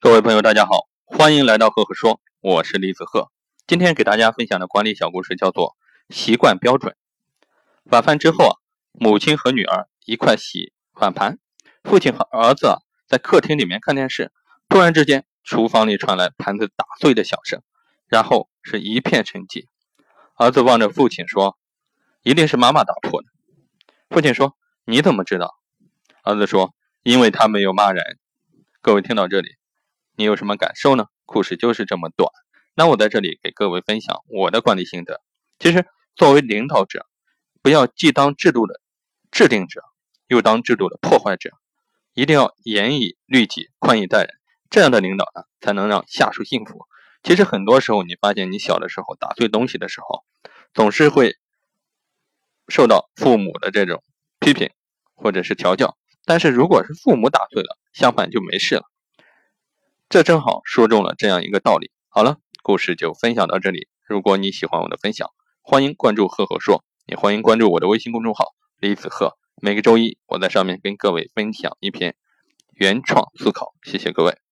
各位朋友，大家好，欢迎来到赫赫说，我是李子赫。今天给大家分享的管理小故事叫做《习惯标准》。晚饭之后啊，母亲和女儿一块洗碗盘，父亲和儿子在客厅里面看电视。突然之间，厨房里传来盘子打碎的响声，然后是一片沉寂。儿子望着父亲说：“一定是妈妈打破的。”父亲说：“你怎么知道？”儿子说：“因为他没有骂人。”各位听到这里。你有什么感受呢？故事就是这么短。那我在这里给各位分享我的管理心得。其实，作为领导者，不要既当制度的制定者，又当制度的破坏者，一定要严以律己，宽以待人。这样的领导呢，才能让下属幸福。其实很多时候，你发现你小的时候打碎东西的时候，总是会受到父母的这种批评或者是调教。但是如果是父母打碎了，相反就没事了。这正好说中了这样一个道理。好了，故事就分享到这里。如果你喜欢我的分享，欢迎关注“赫赫说”，也欢迎关注我的微信公众号“李子赫”。每个周一，我在上面跟各位分享一篇原创思考。谢谢各位。